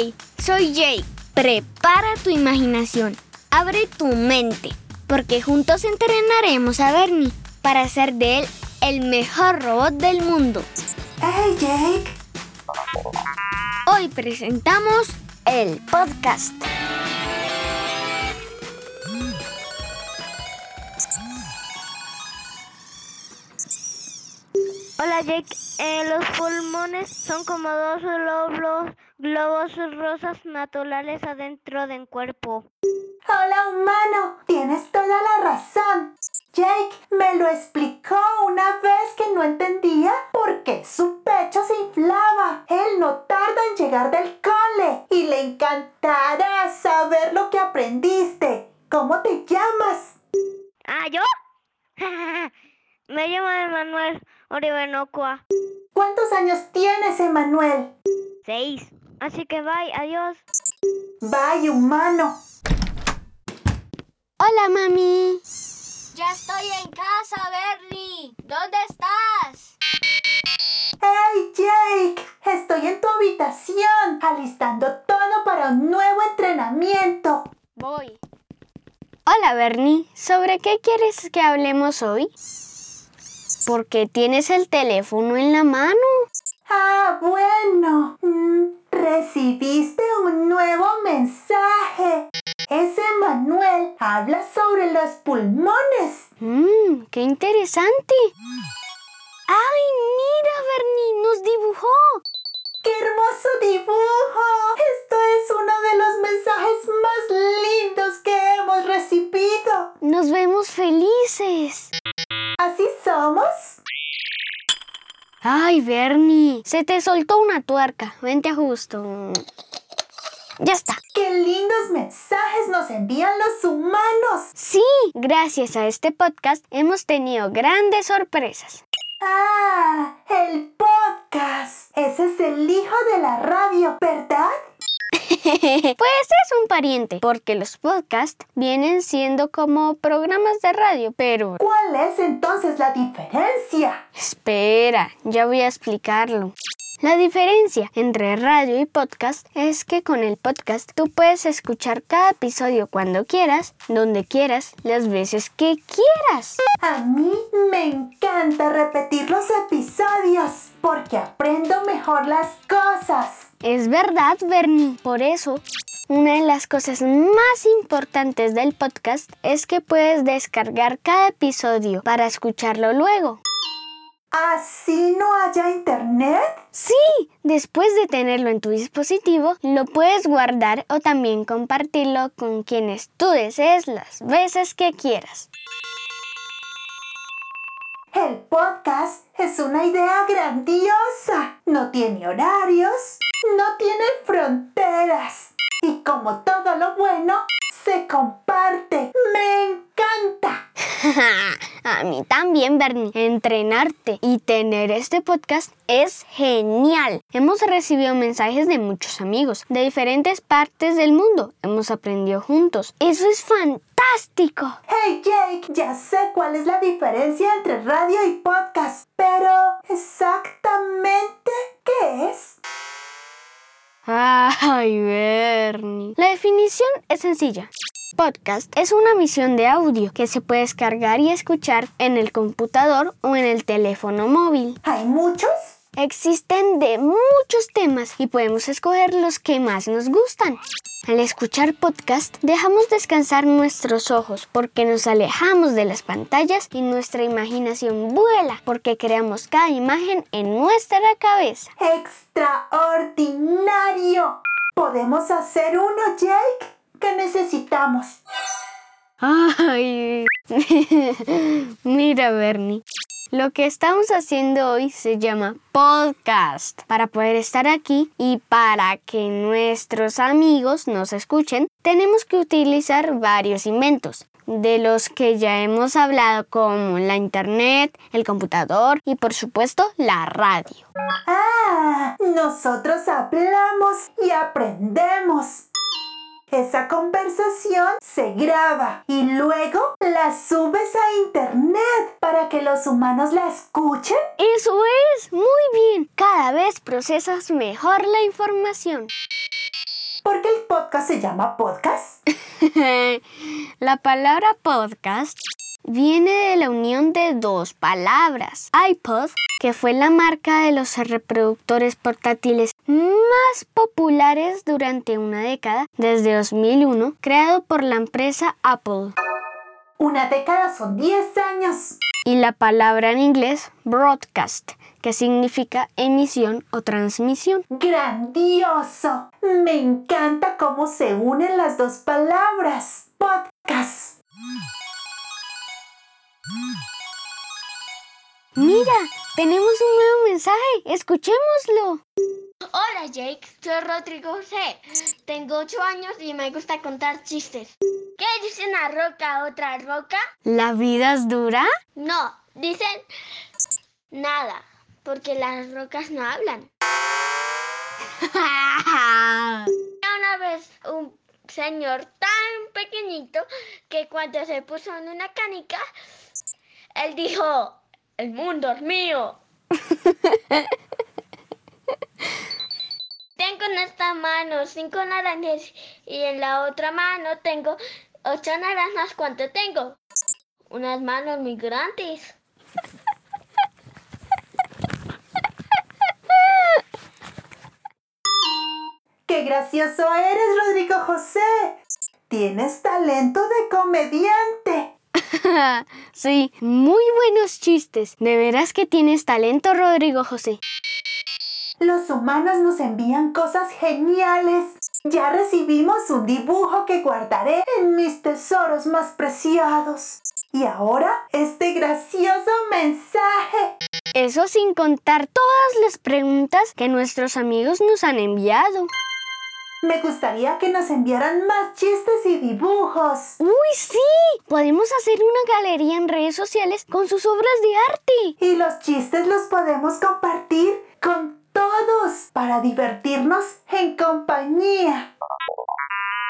Hey, soy Jake. Prepara tu imaginación, abre tu mente, porque juntos entrenaremos a Bernie para hacer de él el mejor robot del mundo. ¡Hey, Jake! Hoy presentamos el podcast. Hola Jake, Eh, los pulmones son como dos globos, globos rosas naturales adentro del cuerpo. Hola, humano. Tienes toda la razón. Jake me lo explicó una vez que no entendía por qué su pecho se inflaba. Él no tarda en llegar del cole y le encantará saber lo que aprendiste. ¿Cómo te llamas? ¿Ah, yo? Me llamo Emanuel Oribenocua. ¿Cuántos años tienes, Emanuel? Seis. Así que bye, adiós. Bye, humano. Hola, mami. Ya estoy en casa, Bernie. ¿Dónde estás? ¡Hey, Jake! Estoy en tu habitación, alistando todo para un nuevo entrenamiento. Voy. Hola, Bernie. ¿Sobre qué quieres que hablemos hoy? ¿Por qué tienes el teléfono en la mano? Ah, bueno. Recibiste un nuevo mensaje. Ese Manuel habla sobre los pulmones. Mmm, qué interesante. ¡Ay, mira, Bernie! ¡Nos dibujó! ¡Qué hermoso dibujo! Ay, Bernie, se te soltó una tuerca. Vente ajusto. Ya está. ¡Qué lindos mensajes nos envían los humanos! Sí, gracias a este podcast hemos tenido grandes sorpresas. ¡Ah! El podcast. Ese es el hijo de la radio, ¿verdad? pues pariente, porque los podcasts vienen siendo como programas de radio, pero... ¿Cuál es entonces la diferencia? Espera, ya voy a explicarlo. La diferencia entre radio y podcast es que con el podcast tú puedes escuchar cada episodio cuando quieras, donde quieras, las veces que quieras. A mí me encanta repetir los episodios porque aprendo mejor las cosas. Es verdad, Bernie. Por eso, una de las cosas más importantes del podcast es que puedes descargar cada episodio para escucharlo luego. ¿Así no haya internet? Sí, después de tenerlo en tu dispositivo, lo puedes guardar o también compartirlo con quienes tú desees las veces que quieras. El podcast es una idea grandiosa. No tiene horarios, no tiene fronteras. Y como todo lo bueno, se comparte. Me encanta. A mí también, Bernie. Entrenarte y tener este podcast es genial. Hemos recibido mensajes de muchos amigos de diferentes partes del mundo. Hemos aprendido juntos. Eso es fantástico. Hey Jake, ya sé cuál es la diferencia entre radio y podcast, pero exactamente ¿qué es? Ay, Bernie. La definición es sencilla. Podcast es una emisión de audio que se puede descargar y escuchar en el computador o en el teléfono móvil. ¿Hay muchos? Existen de muchos temas y podemos escoger los que más nos gustan. Al escuchar podcast dejamos descansar nuestros ojos porque nos alejamos de las pantallas y nuestra imaginación vuela porque creamos cada imagen en nuestra cabeza. ¡Extraordinario! ¿Podemos hacer uno, Jake? ¿Qué necesitamos? Ay, mira Bernie. Lo que estamos haciendo hoy se llama podcast. Para poder estar aquí y para que nuestros amigos nos escuchen, tenemos que utilizar varios inventos, de los que ya hemos hablado como la internet, el computador y por supuesto la radio. Ah, nosotros hablamos y aprendemos. Esa conversación se graba y luego la subes a internet para que los humanos la escuchen. Eso es, muy bien. Cada vez procesas mejor la información. ¿Por qué el podcast se llama podcast? la palabra podcast viene de la unión de dos palabras. iPod, que fue la marca de los reproductores portátiles más populares durante una década, desde 2001, creado por la empresa Apple. Una década son 10 años. Y la palabra en inglés, broadcast, que significa emisión o transmisión. ¡Grandioso! Me encanta cómo se unen las dos palabras. Podcast. Mira, tenemos un nuevo mensaje. Escuchémoslo. Hola Jake, soy Rodrigo José. Tengo 8 años y me gusta contar chistes. ¿Qué dice una roca a otra roca? ¿La vida es dura? No, dicen nada, porque las rocas no hablan. Una vez un señor tan pequeñito que cuando se puso en una canica, él dijo, el mundo es mío. tengo en esta mano cinco naranjas y en la otra mano tengo ocho naranjas. ¿Cuánto tengo? Unas manos muy grandes. ¡Qué gracioso eres, Rodrigo José! Tienes talento de comediante. sí, muy buenos chistes. De veras que tienes talento, Rodrigo José. Los humanos nos envían cosas geniales. Ya recibimos un dibujo que guardaré en mis tesoros más preciados. Y ahora este gracioso mensaje. Eso sin contar todas las preguntas que nuestros amigos nos han enviado. Me gustaría que nos enviaran más chistes y dibujos. ¡Uy, sí! Podemos hacer una galería en redes sociales con sus obras de arte. Y los chistes los podemos compartir con todos para divertirnos en compañía.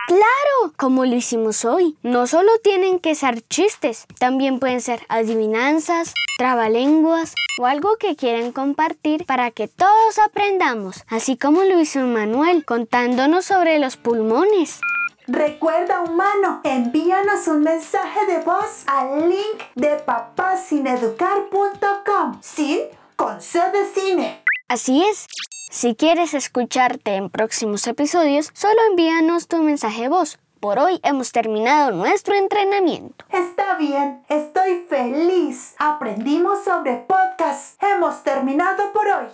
Claro, como lo hicimos hoy. No solo tienen que ser chistes, también pueden ser adivinanzas, trabalenguas o algo que quieran compartir para que todos aprendamos, así como lo hizo Manuel contándonos sobre los pulmones. Recuerda, humano, envíanos un mensaje de voz al link de papasineducar.com. Sí, con C de cine. Así es. Si quieres escucharte en próximos episodios, solo envíanos tu mensaje voz. Por hoy hemos terminado nuestro entrenamiento. Está bien, estoy feliz. Aprendimos sobre podcast. Hemos terminado por hoy.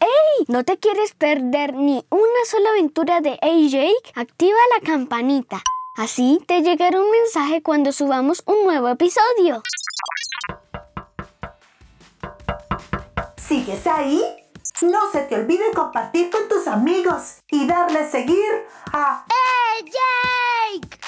¡Ey! ¿No te quieres perder ni una sola aventura de A-Jake? Activa la campanita. Así te llegará un mensaje cuando subamos un nuevo episodio. sigues ahí, no se te olvide compartir con tus amigos y darle seguir a ¡Hey, Jake!